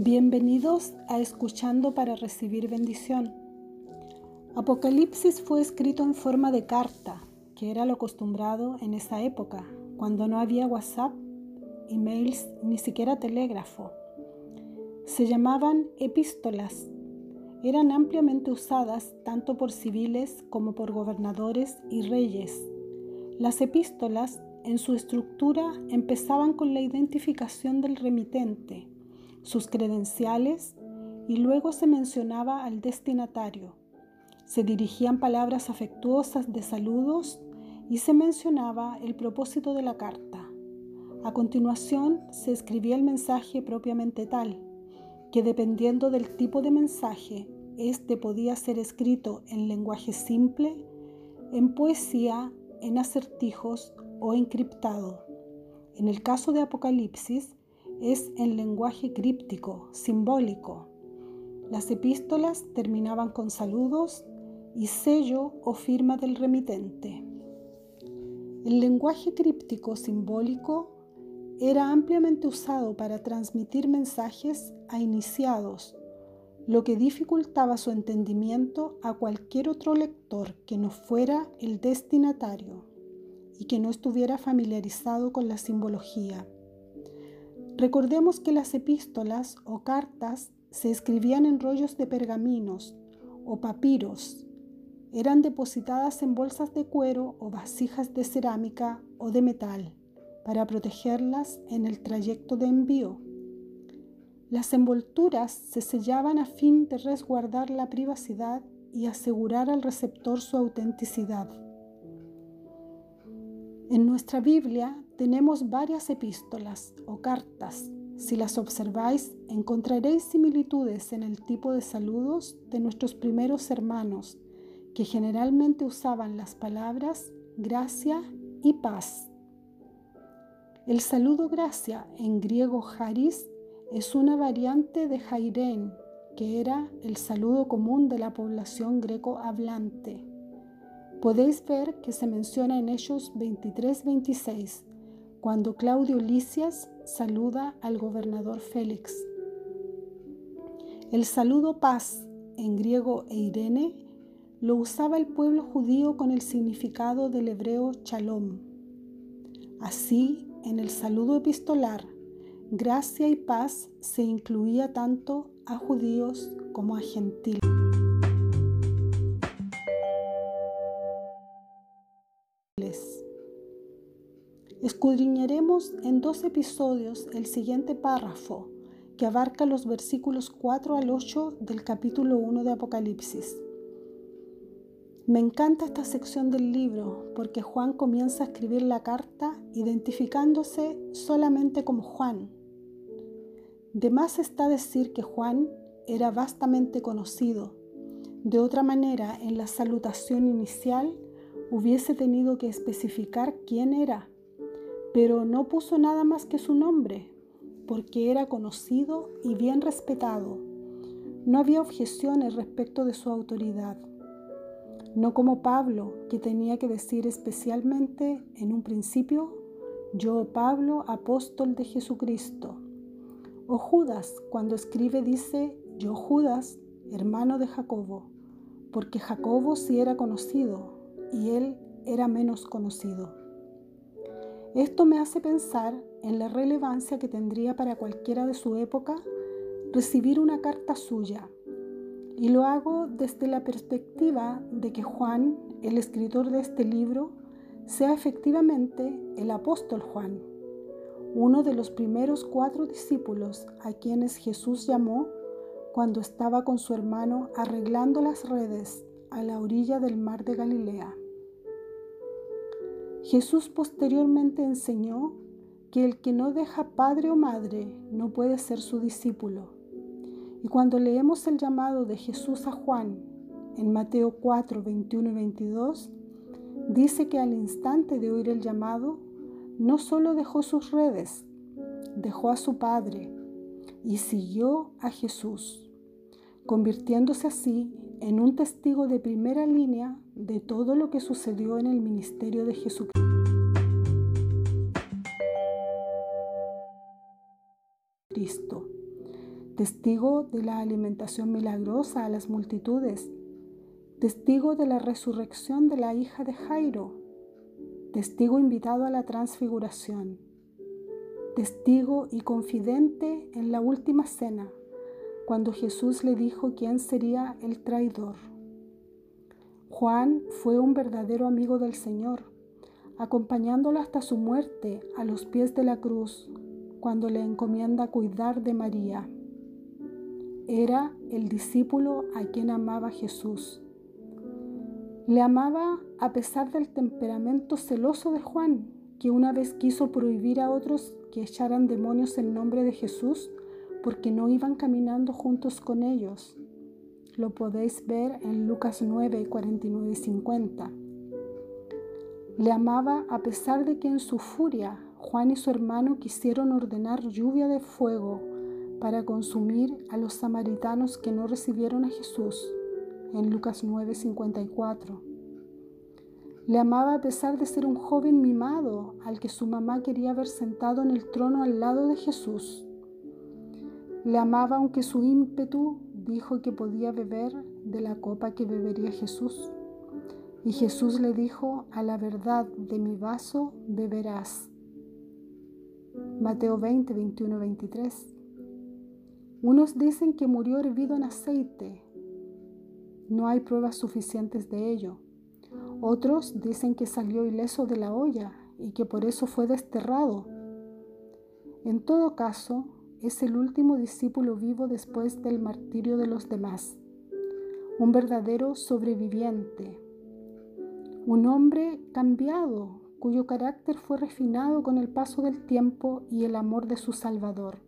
Bienvenidos a Escuchando para recibir bendición. Apocalipsis fue escrito en forma de carta, que era lo acostumbrado en esa época, cuando no había WhatsApp, emails, ni siquiera telégrafo. Se llamaban epístolas. Eran ampliamente usadas tanto por civiles como por gobernadores y reyes. Las epístolas, en su estructura, empezaban con la identificación del remitente sus credenciales y luego se mencionaba al destinatario. Se dirigían palabras afectuosas de saludos y se mencionaba el propósito de la carta. A continuación se escribía el mensaje propiamente tal, que dependiendo del tipo de mensaje, éste podía ser escrito en lenguaje simple, en poesía, en acertijos o encriptado. En el caso de Apocalipsis, es en lenguaje críptico, simbólico. Las epístolas terminaban con saludos y sello o firma del remitente. El lenguaje críptico simbólico era ampliamente usado para transmitir mensajes a iniciados, lo que dificultaba su entendimiento a cualquier otro lector que no fuera el destinatario y que no estuviera familiarizado con la simbología. Recordemos que las epístolas o cartas se escribían en rollos de pergaminos o papiros. Eran depositadas en bolsas de cuero o vasijas de cerámica o de metal para protegerlas en el trayecto de envío. Las envolturas se sellaban a fin de resguardar la privacidad y asegurar al receptor su autenticidad. En nuestra Biblia tenemos varias epístolas o cartas. Si las observáis, encontraréis similitudes en el tipo de saludos de nuestros primeros hermanos, que generalmente usaban las palabras gracia y paz. El saludo gracia en griego haris es una variante de jairén, que era el saludo común de la población greco hablante. Podéis ver que se menciona en Hechos 23-26, cuando Claudio Licias saluda al gobernador Félix. El saludo paz, en griego eirene, lo usaba el pueblo judío con el significado del hebreo shalom. Así, en el saludo epistolar, gracia y paz se incluía tanto a judíos como a gentiles. Escudriñaremos en dos episodios el siguiente párrafo que abarca los versículos 4 al 8 del capítulo 1 de Apocalipsis. Me encanta esta sección del libro porque Juan comienza a escribir la carta identificándose solamente como Juan. De más está decir que Juan era vastamente conocido. De otra manera, en la salutación inicial hubiese tenido que especificar quién era pero no puso nada más que su nombre, porque era conocido y bien respetado. No había objeciones respecto de su autoridad. No como Pablo, que tenía que decir especialmente en un principio, yo Pablo, apóstol de Jesucristo. O Judas, cuando escribe dice, yo Judas, hermano de Jacobo, porque Jacobo sí era conocido y él era menos conocido. Esto me hace pensar en la relevancia que tendría para cualquiera de su época recibir una carta suya. Y lo hago desde la perspectiva de que Juan, el escritor de este libro, sea efectivamente el apóstol Juan, uno de los primeros cuatro discípulos a quienes Jesús llamó cuando estaba con su hermano arreglando las redes a la orilla del mar de Galilea. Jesús posteriormente enseñó que el que no deja padre o madre no puede ser su discípulo. Y cuando leemos el llamado de Jesús a Juan en Mateo 4, 21 y 22, dice que al instante de oír el llamado, no solo dejó sus redes, dejó a su padre y siguió a Jesús, convirtiéndose así en un testigo de primera línea de todo lo que sucedió en el ministerio de Jesucristo. testigo de la alimentación milagrosa a las multitudes, testigo de la resurrección de la hija de Jairo, testigo invitado a la transfiguración, testigo y confidente en la última cena, cuando Jesús le dijo quién sería el traidor. Juan fue un verdadero amigo del Señor, acompañándolo hasta su muerte a los pies de la cruz, cuando le encomienda cuidar de María. Era el discípulo a quien amaba Jesús. Le amaba a pesar del temperamento celoso de Juan, que una vez quiso prohibir a otros que echaran demonios en nombre de Jesús porque no iban caminando juntos con ellos. Lo podéis ver en Lucas 9, 49 y 50. Le amaba a pesar de que en su furia Juan y su hermano quisieron ordenar lluvia de fuego para consumir a los samaritanos que no recibieron a Jesús, en Lucas 9, 54. Le amaba a pesar de ser un joven mimado al que su mamá quería ver sentado en el trono al lado de Jesús. Le amaba aunque su ímpetu dijo que podía beber de la copa que bebería Jesús. Y Jesús le dijo, a la verdad de mi vaso beberás. Mateo 20, 21, 23. Unos dicen que murió hervido en aceite. No hay pruebas suficientes de ello. Otros dicen que salió ileso de la olla y que por eso fue desterrado. En todo caso, es el último discípulo vivo después del martirio de los demás, un verdadero sobreviviente, un hombre cambiado cuyo carácter fue refinado con el paso del tiempo y el amor de su Salvador,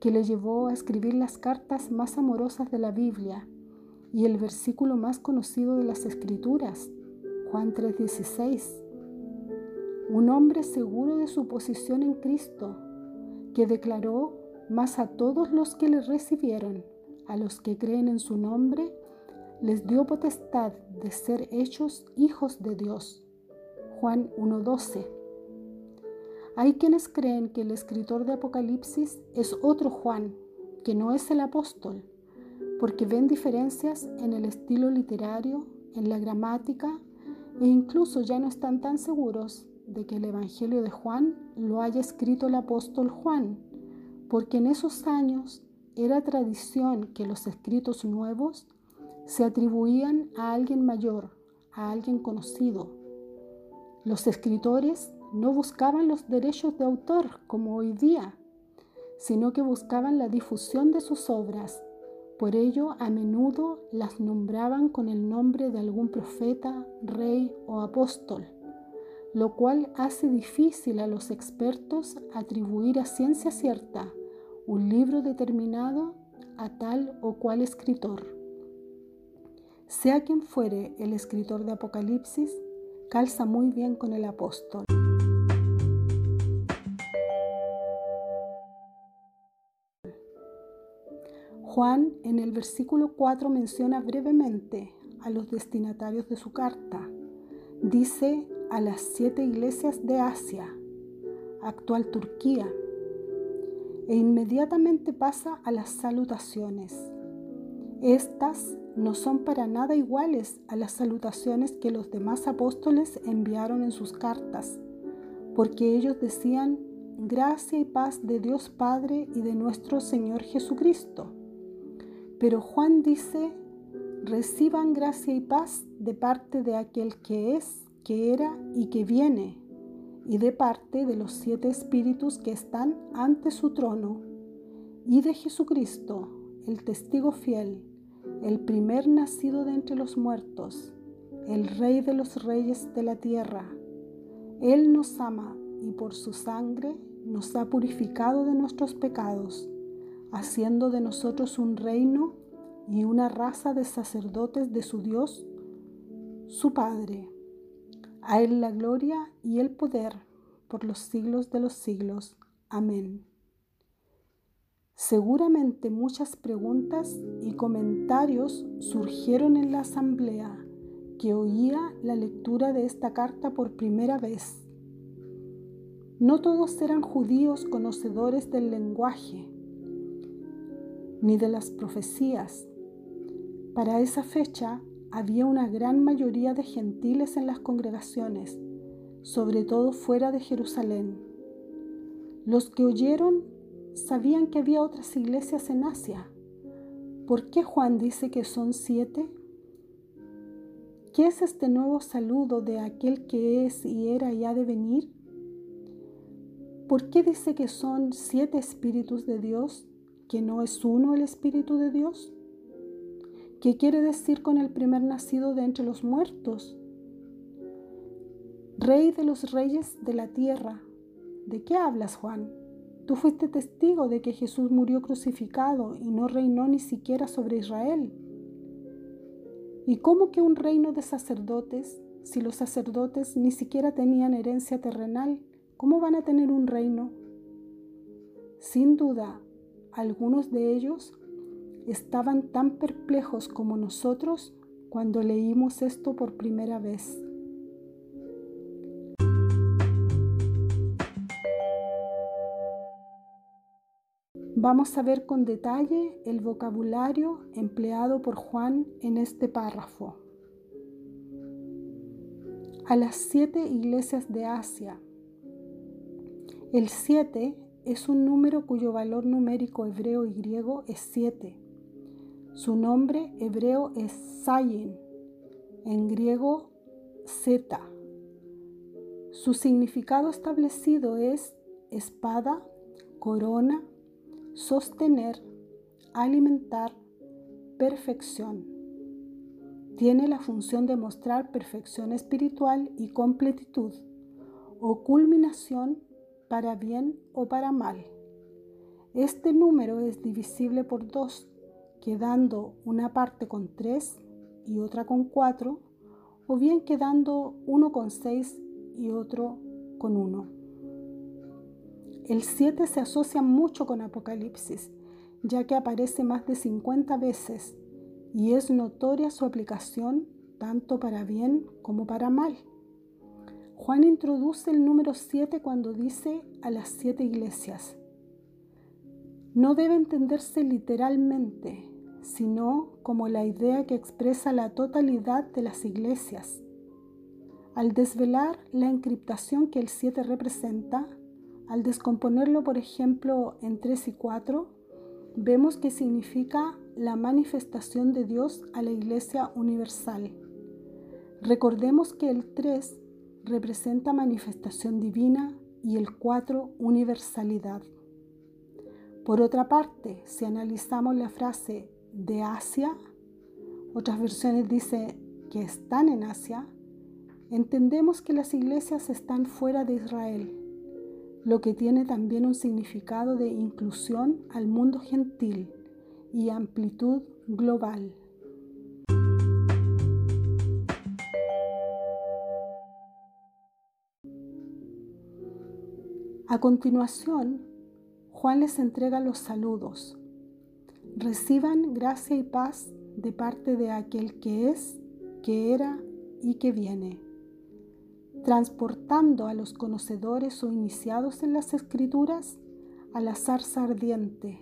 que le llevó a escribir las cartas más amorosas de la Biblia y el versículo más conocido de las Escrituras, Juan 3:16. Un hombre seguro de su posición en Cristo, que declaró mas a todos los que le recibieron, a los que creen en su nombre, les dio potestad de ser hechos hijos de Dios. Juan 1.12. Hay quienes creen que el escritor de Apocalipsis es otro Juan, que no es el apóstol, porque ven diferencias en el estilo literario, en la gramática, e incluso ya no están tan seguros de que el Evangelio de Juan lo haya escrito el apóstol Juan, porque en esos años era tradición que los escritos nuevos se atribuían a alguien mayor, a alguien conocido. Los escritores no buscaban los derechos de autor como hoy día, sino que buscaban la difusión de sus obras. Por ello, a menudo las nombraban con el nombre de algún profeta, rey o apóstol, lo cual hace difícil a los expertos atribuir a ciencia cierta un libro determinado a tal o cual escritor. Sea quien fuere el escritor de Apocalipsis, calza muy bien con el apóstol. Juan en el versículo 4 menciona brevemente a los destinatarios de su carta. Dice a las siete iglesias de Asia, actual Turquía, e inmediatamente pasa a las salutaciones. Estas no son para nada iguales a las salutaciones que los demás apóstoles enviaron en sus cartas, porque ellos decían, gracia y paz de Dios Padre y de nuestro Señor Jesucristo. Pero Juan dice, reciban gracia y paz de parte de aquel que es, que era y que viene y de parte de los siete espíritus que están ante su trono, y de Jesucristo, el testigo fiel, el primer nacido de entre los muertos, el rey de los reyes de la tierra. Él nos ama y por su sangre nos ha purificado de nuestros pecados, haciendo de nosotros un reino y una raza de sacerdotes de su Dios, su Padre. A Él la gloria y el poder por los siglos de los siglos. Amén. Seguramente muchas preguntas y comentarios surgieron en la asamblea que oía la lectura de esta carta por primera vez. No todos eran judíos conocedores del lenguaje. ni de las profecías. Para esa fecha había una gran mayoría de gentiles en las congregaciones, sobre todo fuera de Jerusalén. Los que oyeron sabían que había otras iglesias en Asia. ¿Por qué Juan dice que son siete? ¿Qué es este nuevo saludo de aquel que es y era y ha de venir? ¿Por qué dice que son siete espíritus de Dios, que no es uno el espíritu de Dios? ¿Qué quiere decir con el primer nacido de entre los muertos? Rey de los reyes de la tierra. ¿De qué hablas, Juan? Tú fuiste testigo de que Jesús murió crucificado y no reinó ni siquiera sobre Israel. ¿Y cómo que un reino de sacerdotes, si los sacerdotes ni siquiera tenían herencia terrenal, cómo van a tener un reino? Sin duda, algunos de ellos estaban tan perplejos como nosotros cuando leímos esto por primera vez. Vamos a ver con detalle el vocabulario empleado por Juan en este párrafo. A las siete iglesias de Asia. El siete es un número cuyo valor numérico hebreo y griego es siete. Su nombre hebreo es Sayin, en griego Zeta. Su significado establecido es espada, corona, sostener, alimentar, perfección. Tiene la función de mostrar perfección espiritual y completitud o culminación para bien o para mal. Este número es divisible por dos, quedando una parte con tres y otra con cuatro, o bien quedando uno con seis y otro con uno. El 7 se asocia mucho con Apocalipsis, ya que aparece más de 50 veces y es notoria su aplicación tanto para bien como para mal. Juan introduce el número 7 cuando dice a las siete iglesias. No debe entenderse literalmente, sino como la idea que expresa la totalidad de las iglesias. Al desvelar la encriptación que el 7 representa, al descomponerlo, por ejemplo, en 3 y 4, vemos que significa la manifestación de Dios a la Iglesia universal. Recordemos que el 3 representa manifestación divina y el 4 universalidad. Por otra parte, si analizamos la frase de Asia, otras versiones dicen que están en Asia, entendemos que las iglesias están fuera de Israel lo que tiene también un significado de inclusión al mundo gentil y amplitud global. A continuación, Juan les entrega los saludos. Reciban gracia y paz de parte de aquel que es, que era y que viene transportando a los conocedores o iniciados en las escrituras a la zarza ardiente.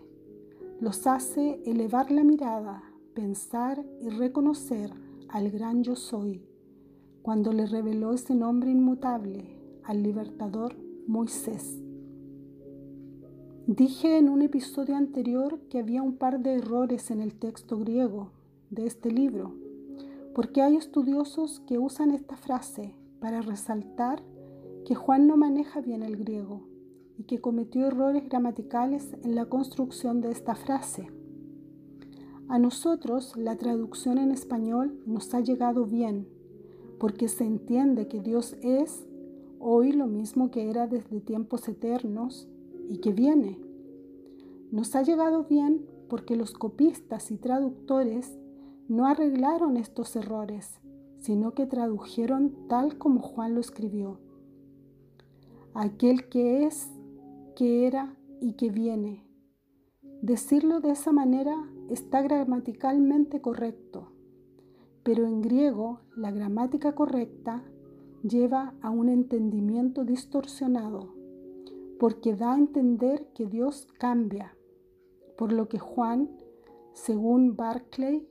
Los hace elevar la mirada, pensar y reconocer al gran yo soy, cuando le reveló ese nombre inmutable al libertador Moisés. Dije en un episodio anterior que había un par de errores en el texto griego de este libro, porque hay estudiosos que usan esta frase para resaltar que Juan no maneja bien el griego y que cometió errores gramaticales en la construcción de esta frase. A nosotros la traducción en español nos ha llegado bien, porque se entiende que Dios es hoy lo mismo que era desde tiempos eternos y que viene. Nos ha llegado bien porque los copistas y traductores no arreglaron estos errores sino que tradujeron tal como Juan lo escribió. Aquel que es, que era y que viene. Decirlo de esa manera está gramaticalmente correcto, pero en griego la gramática correcta lleva a un entendimiento distorsionado, porque da a entender que Dios cambia, por lo que Juan según Barclay,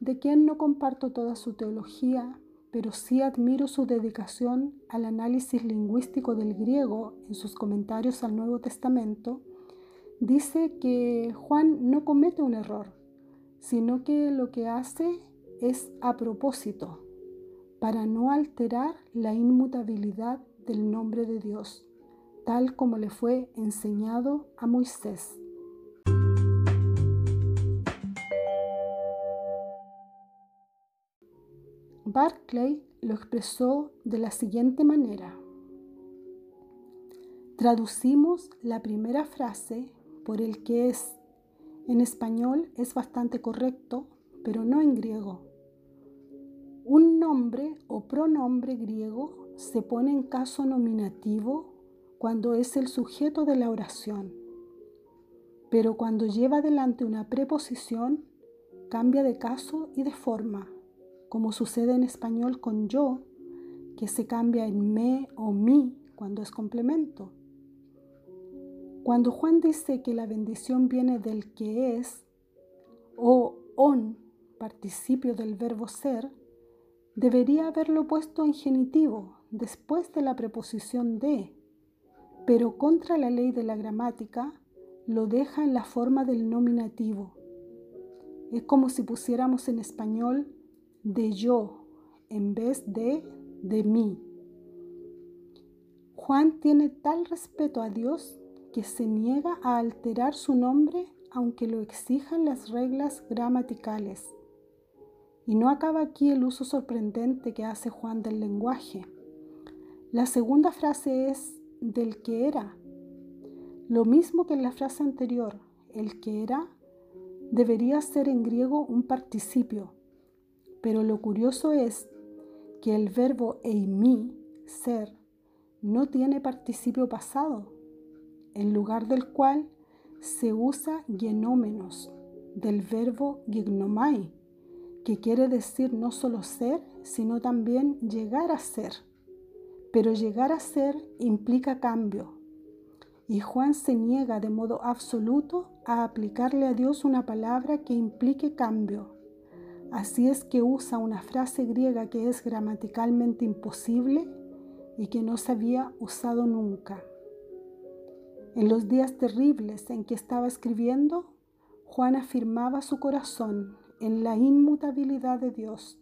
de quien no comparto toda su teología, pero sí admiro su dedicación al análisis lingüístico del griego en sus comentarios al Nuevo Testamento, dice que Juan no comete un error, sino que lo que hace es a propósito, para no alterar la inmutabilidad del nombre de Dios, tal como le fue enseñado a Moisés. Barclay lo expresó de la siguiente manera. Traducimos la primera frase por el que es. En español es bastante correcto, pero no en griego. Un nombre o pronombre griego se pone en caso nominativo cuando es el sujeto de la oración, pero cuando lleva adelante una preposición cambia de caso y de forma como sucede en español con yo, que se cambia en me o mi cuando es complemento. Cuando Juan dice que la bendición viene del que es o on, participio del verbo ser, debería haberlo puesto en genitivo después de la preposición de, pero contra la ley de la gramática lo deja en la forma del nominativo. Es como si pusiéramos en español de yo en vez de de mí. Juan tiene tal respeto a Dios que se niega a alterar su nombre aunque lo exijan las reglas gramaticales. Y no acaba aquí el uso sorprendente que hace Juan del lenguaje. La segunda frase es del que era. Lo mismo que en la frase anterior, el que era debería ser en griego un participio, pero lo curioso es que el verbo eimi, ser, no tiene participio pasado, en lugar del cual se usa genómenos del verbo gignomai, que quiere decir no solo ser, sino también llegar a ser. Pero llegar a ser implica cambio. Y Juan se niega de modo absoluto a aplicarle a Dios una palabra que implique cambio Así es que usa una frase griega que es gramaticalmente imposible y que no se había usado nunca. En los días terribles en que estaba escribiendo, Juan afirmaba su corazón en la inmutabilidad de Dios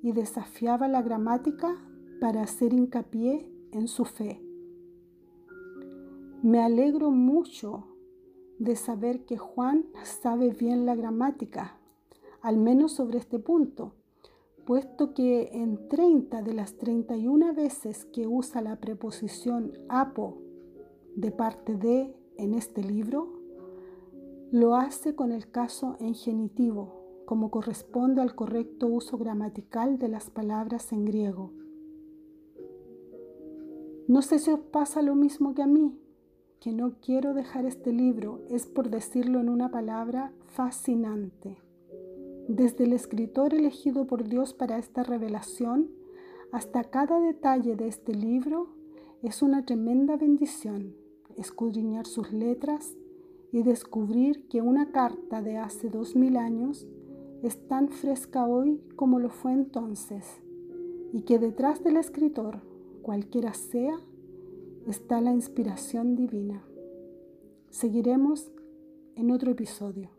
y desafiaba la gramática para hacer hincapié en su fe. Me alegro mucho de saber que Juan sabe bien la gramática al menos sobre este punto, puesto que en 30 de las 31 veces que usa la preposición apo de parte de en este libro, lo hace con el caso en genitivo, como corresponde al correcto uso gramatical de las palabras en griego. No sé si os pasa lo mismo que a mí, que no quiero dejar este libro, es por decirlo en una palabra, fascinante. Desde el escritor elegido por Dios para esta revelación hasta cada detalle de este libro es una tremenda bendición escudriñar sus letras y descubrir que una carta de hace dos mil años es tan fresca hoy como lo fue entonces y que detrás del escritor, cualquiera sea, está la inspiración divina. Seguiremos en otro episodio.